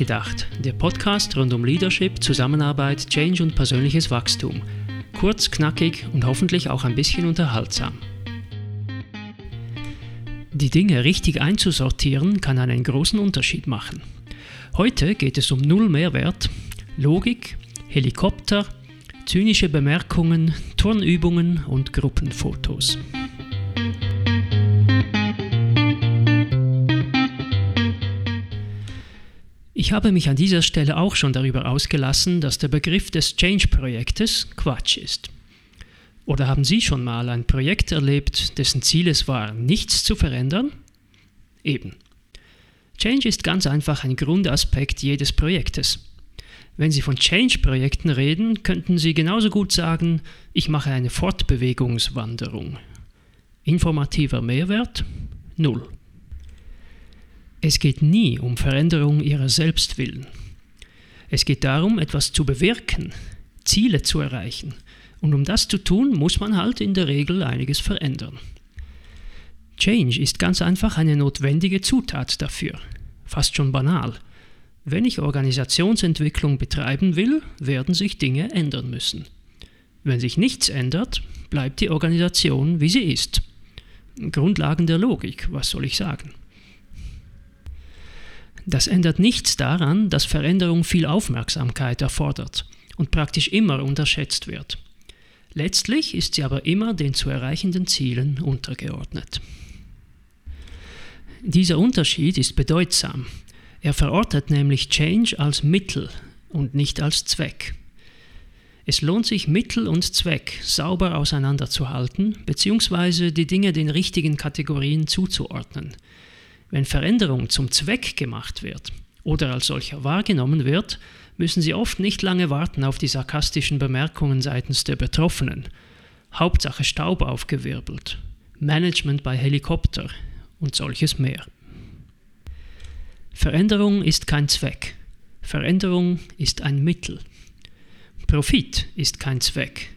Nachgedacht, der Podcast rund um Leadership, Zusammenarbeit, Change und persönliches Wachstum. Kurz, knackig und hoffentlich auch ein bisschen unterhaltsam. Die Dinge richtig einzusortieren kann einen großen Unterschied machen. Heute geht es um Null Mehrwert, Logik, Helikopter, zynische Bemerkungen, Turnübungen und Gruppenfotos. Ich habe mich an dieser Stelle auch schon darüber ausgelassen, dass der Begriff des Change-Projektes Quatsch ist. Oder haben Sie schon mal ein Projekt erlebt, dessen Ziel es war, nichts zu verändern? Eben. Change ist ganz einfach ein Grundaspekt jedes Projektes. Wenn Sie von Change-Projekten reden, könnten Sie genauso gut sagen, ich mache eine Fortbewegungswanderung. Informativer Mehrwert? Null. Es geht nie um Veränderung ihrer selbst willen. Es geht darum, etwas zu bewirken, Ziele zu erreichen. Und um das zu tun, muss man halt in der Regel einiges verändern. Change ist ganz einfach eine notwendige Zutat dafür. Fast schon banal. Wenn ich Organisationsentwicklung betreiben will, werden sich Dinge ändern müssen. Wenn sich nichts ändert, bleibt die Organisation, wie sie ist. Grundlagen der Logik, was soll ich sagen? Das ändert nichts daran, dass Veränderung viel Aufmerksamkeit erfordert und praktisch immer unterschätzt wird. Letztlich ist sie aber immer den zu erreichenden Zielen untergeordnet. Dieser Unterschied ist bedeutsam. Er verortet nämlich Change als Mittel und nicht als Zweck. Es lohnt sich, Mittel und Zweck sauber auseinanderzuhalten, beziehungsweise die Dinge den richtigen Kategorien zuzuordnen – wenn Veränderung zum Zweck gemacht wird oder als solcher wahrgenommen wird, müssen Sie oft nicht lange warten auf die sarkastischen Bemerkungen seitens der Betroffenen. Hauptsache Staub aufgewirbelt, Management bei Helikopter und solches mehr. Veränderung ist kein Zweck. Veränderung ist ein Mittel. Profit ist kein Zweck.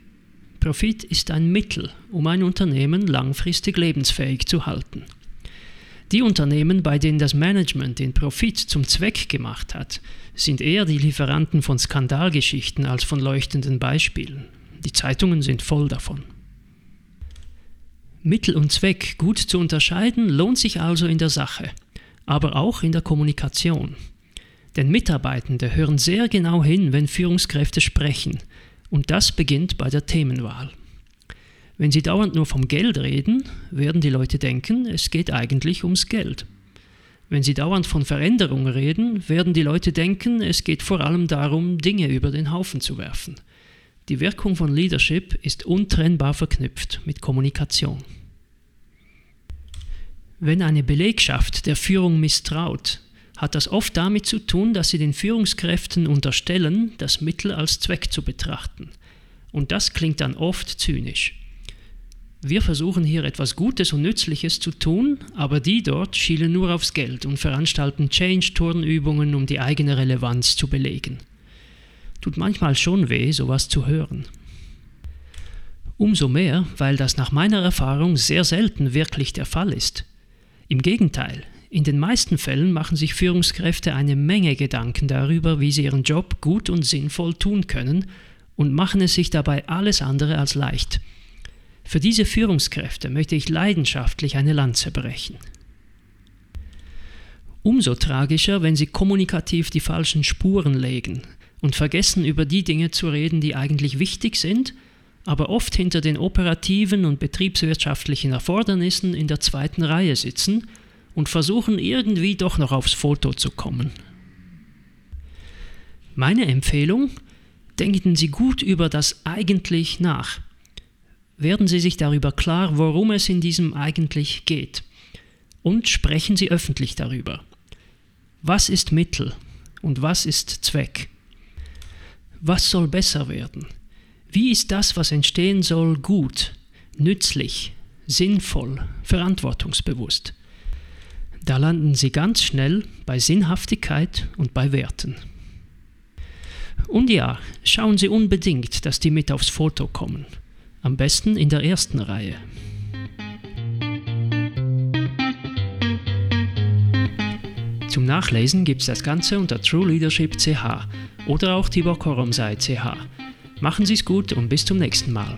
Profit ist ein Mittel, um ein Unternehmen langfristig lebensfähig zu halten. Die Unternehmen, bei denen das Management den Profit zum Zweck gemacht hat, sind eher die Lieferanten von Skandalgeschichten als von leuchtenden Beispielen. Die Zeitungen sind voll davon. Mittel und Zweck gut zu unterscheiden lohnt sich also in der Sache, aber auch in der Kommunikation. Denn Mitarbeitende hören sehr genau hin, wenn Führungskräfte sprechen, und das beginnt bei der Themenwahl. Wenn Sie dauernd nur vom Geld reden, werden die Leute denken, es geht eigentlich ums Geld. Wenn Sie dauernd von Veränderung reden, werden die Leute denken, es geht vor allem darum, Dinge über den Haufen zu werfen. Die Wirkung von Leadership ist untrennbar verknüpft mit Kommunikation. Wenn eine Belegschaft der Führung misstraut, hat das oft damit zu tun, dass sie den Führungskräften unterstellen, das Mittel als Zweck zu betrachten. Und das klingt dann oft zynisch. Wir versuchen hier etwas Gutes und Nützliches zu tun, aber die dort schielen nur aufs Geld und veranstalten Change-Turnübungen, um die eigene Relevanz zu belegen. Tut manchmal schon weh, sowas zu hören. Umso mehr, weil das nach meiner Erfahrung sehr selten wirklich der Fall ist. Im Gegenteil, in den meisten Fällen machen sich Führungskräfte eine Menge Gedanken darüber, wie sie ihren Job gut und sinnvoll tun können und machen es sich dabei alles andere als leicht – für diese Führungskräfte möchte ich leidenschaftlich eine Lanze brechen. Umso tragischer, wenn sie kommunikativ die falschen Spuren legen und vergessen, über die Dinge zu reden, die eigentlich wichtig sind, aber oft hinter den operativen und betriebswirtschaftlichen Erfordernissen in der zweiten Reihe sitzen und versuchen irgendwie doch noch aufs Foto zu kommen. Meine Empfehlung, denken Sie gut über das eigentlich nach werden Sie sich darüber klar, worum es in diesem eigentlich geht. Und sprechen Sie öffentlich darüber. Was ist Mittel und was ist Zweck? Was soll besser werden? Wie ist das, was entstehen soll, gut, nützlich, sinnvoll, verantwortungsbewusst? Da landen Sie ganz schnell bei Sinnhaftigkeit und bei Werten. Und ja, schauen Sie unbedingt, dass die mit aufs Foto kommen. Am besten in der ersten Reihe. Zum Nachlesen gibt es das Ganze unter True Leadership CH oder auch Tibor. Machen Sie es gut und bis zum nächsten Mal.